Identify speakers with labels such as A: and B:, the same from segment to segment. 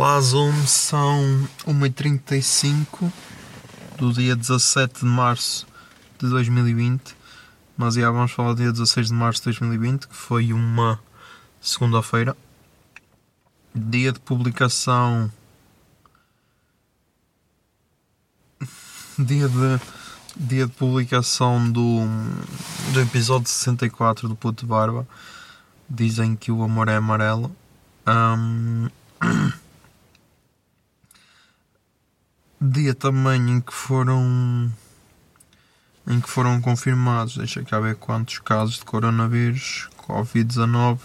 A: Olá Zoom, são 1h35 do dia 17 de março de 2020 Mas já vamos falar do dia 16 de março de 2020 que foi uma segunda-feira. Dia de publicação. Dia de, dia de publicação do, do episódio 64 do Puto Barba. Dizem que o amor é amarelo. Ahm, dia também em que foram em que foram confirmados, deixa cá ver quantos casos de coronavírus, Covid-19.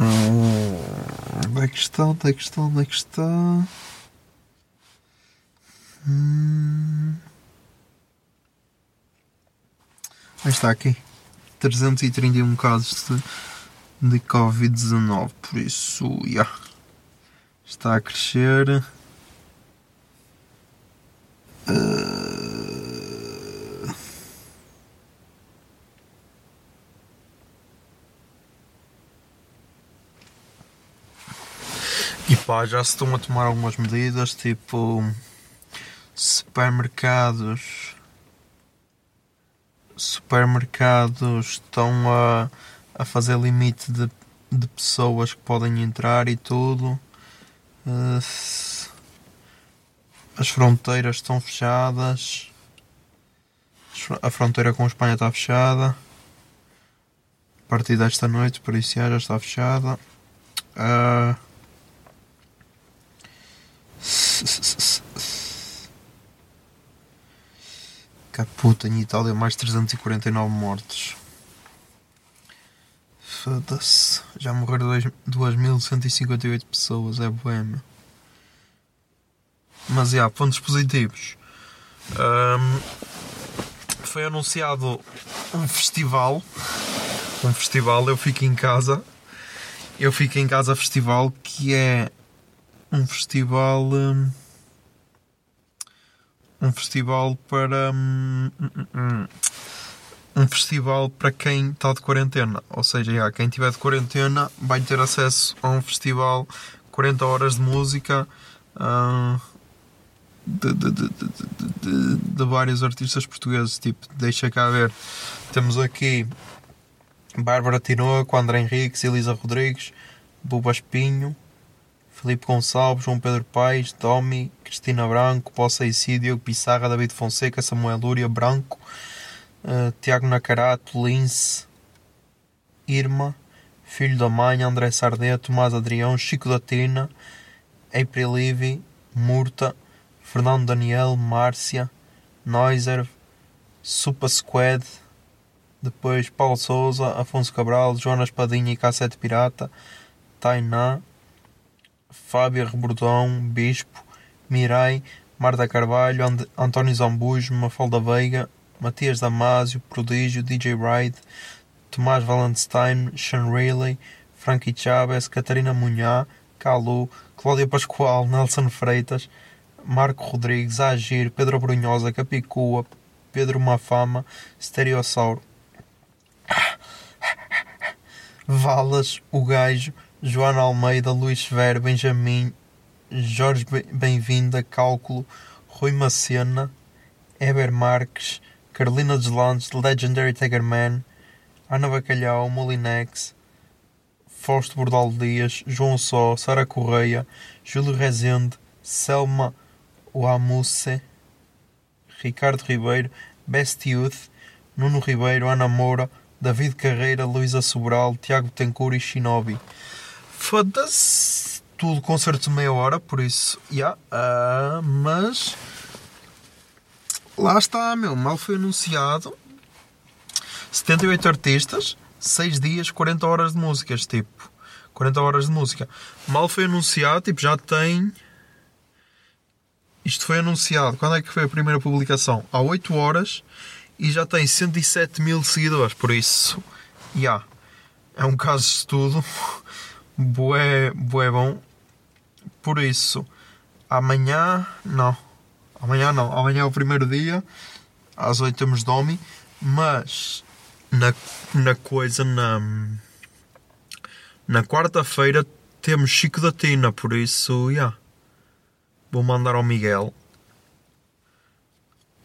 A: Hum, Onde é que está? Onde é que está? Onde é que está? Hum. Aí está aqui. 331 casos de, de Covid-19. Por isso, já. Está a crescer. Uh, E pá, já se estão a tomar algumas medidas, tipo supermercados supermercados estão a, a fazer limite de, de pessoas que podem entrar e tudo. Eh, As fronteiras estão fechadas. A fronteira com a Espanha está fechada. A partir desta noite, por isso já está fechada. Ah, Caputa, em Itália mais 349 mortos. Foda-se. Já morreram dois- 2.158 pessoas, é boêmio. Mas já, pontos positivos. Ahm, foi anunciado um festival. Um festival, eu fico em casa. Eu fico em casa festival que é um festival. hum, um festival para hum, um festival para quem está de quarentena. Ou seja, já, quem tiver de quarentena vai ter acesso a um festival 40 horas de música ah, de, de, de, de, vários artistas portugueses. Tipo, deixa cá ver. Temos aqui Bárbara Tinoco, André Henriques, Elisa Rodrigues Buba Espinho Felipe Gonçalves, João Pedro Paes, Domi, Cristina Branco, Poça Diogo Pissarra, David Fonseca, Samuel Lúria, Branco, eh, Tiago Nacarato, Lince, Irma, Filho da Mãe, André Sardé, Tomás Adrião, Chico da Tina, April Livy, Murta, Fernando Daniel, Márcia, Noiser, Supa Squad, depois Paulo Souza, Afonso Cabral, Jonas Padinha e Cassete Pirata, Tainá, Fábio Rebordão, Bispo, Mirai, Marta Carvalho, And António Zambujo, Mafalda Veiga, Matias Damasio, Prodígio, DJ Ride, Tomás Valenstein, Sean Riley, Frankie Chaves, Catarina Munhá, Calu, Cláudia Pascoal, Nelson Freitas, Marco Rodrigues, Agir, Pedro Brunhosa, Capicua, Pedro Mafama, Stereossauro, Valas, o Gajo, Joana Almeida, Luís Severo, Benjamin, Jorge Be- Bem-vinda, Cálculo, Rui Macena, Eber Marques, Carolina Deslandes, Legendary Tiger Man, Ana Bacalhau, Molinex, Fausto Bordal Dias, João Só, Sara Correia, Júlio Rezende, Selma Wamusse, Ricardo Ribeiro, Best Youth, Nuno Ribeiro, Ana Moura, David Carreira, Luísa Sobral, Tiago Tencur e Shinobi. Foda-se! Tudo concertos de meia hora, por isso, yeah, ah, mas lá está, meu, mal foi anunciado 78 artistas, 6 dias, 40 horas de músicas, tipo, 40 horas de música. Mal foi anunciado, tipo, já tem. Isto foi anunciado. Quando é que foi a primeira publicação? Há 8 horas e já tem 107 mil seguidores. Por isso, já. Yeah, é um caso de estudo. Bué, bué bom. Por isso, amanhã. Não. Amanhã não. Amanhã é o primeiro dia. Às 8 temos Domi. Mas na, na coisa na na quarta-feira temos Chico da Tina, por isso. Yeah. Vou mandar ao Miguel.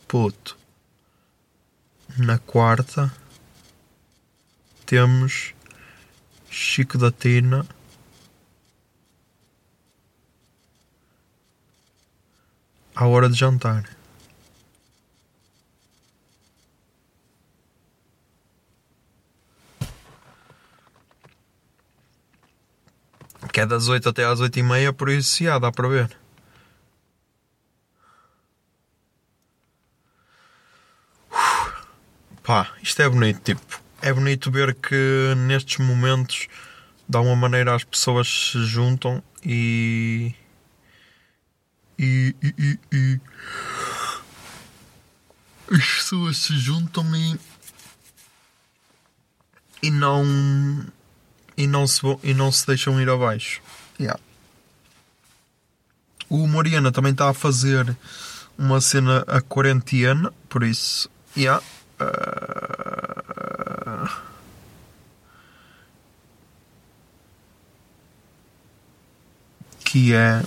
A: Puto. Na quarta temos Chico da Tina. À hora de jantar. Que é das 8 até às 8 e meia, por isso já dá para ver. Uf. Pá, isto é bonito, tipo. É bonito ver que nestes momentos de alguma maneira as pessoas se juntam e. E. e, e, e as pessoas se juntam e. E não e não se, e não se deixam ir abaixo. Yeah. O Mariana também está a fazer uma cena a quarentena, por isso, yeah. Uh... que é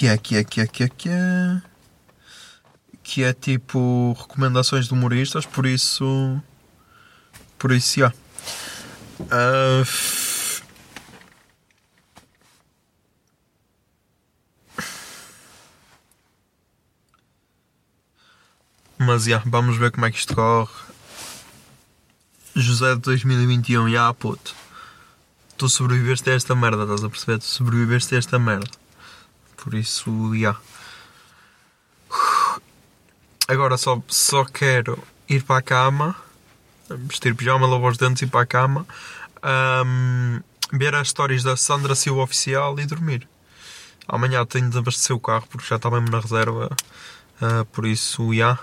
A: que é que é que é que é que é que é tipo recomendações de humoristas, por isso por isso, yeah. Uh... Mas já, vamos ver como é que isto corre. José de 2021, já puto. Tu sobreviveste a esta merda, estás a perceber? Tu sobreviveste a esta merda. Por isso, já. Yeah. Agora só, só quero ir para a cama vestir pijama, lavar os dentes e ir para a cama, um, ver as histórias da Sandra Silva Oficial e dormir. Amanhã tenho de abastecer o carro porque já está mesmo na reserva, uh, por isso, já. Yeah.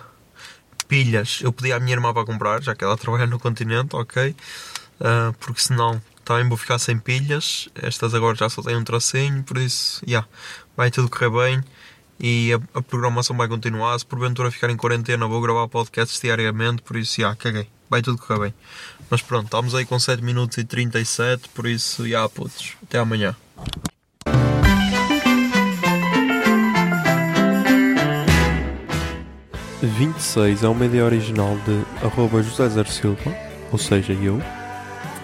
A: Pilhas, eu pedi à minha irmã para comprar, já que ela trabalha no continente, ok? Uh, porque senão também vou ficar sem pilhas. Estas agora já só têm um tracinho, por isso. Yeah, vai tudo correr bem e a, a, programação vai continuar. Se porventura ficar em quarentena, vou gravar podcasts diariamente, por isso, yeah, caguei vai tudo correr bem. Mas pronto, estamos aí com 7 minutos e 37, por isso, já putos, até amanhã.
B: Vinte e seis é uma ideia original de arroba José Zer Silva, ou seja, eu.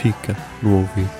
B: fica no ouvido.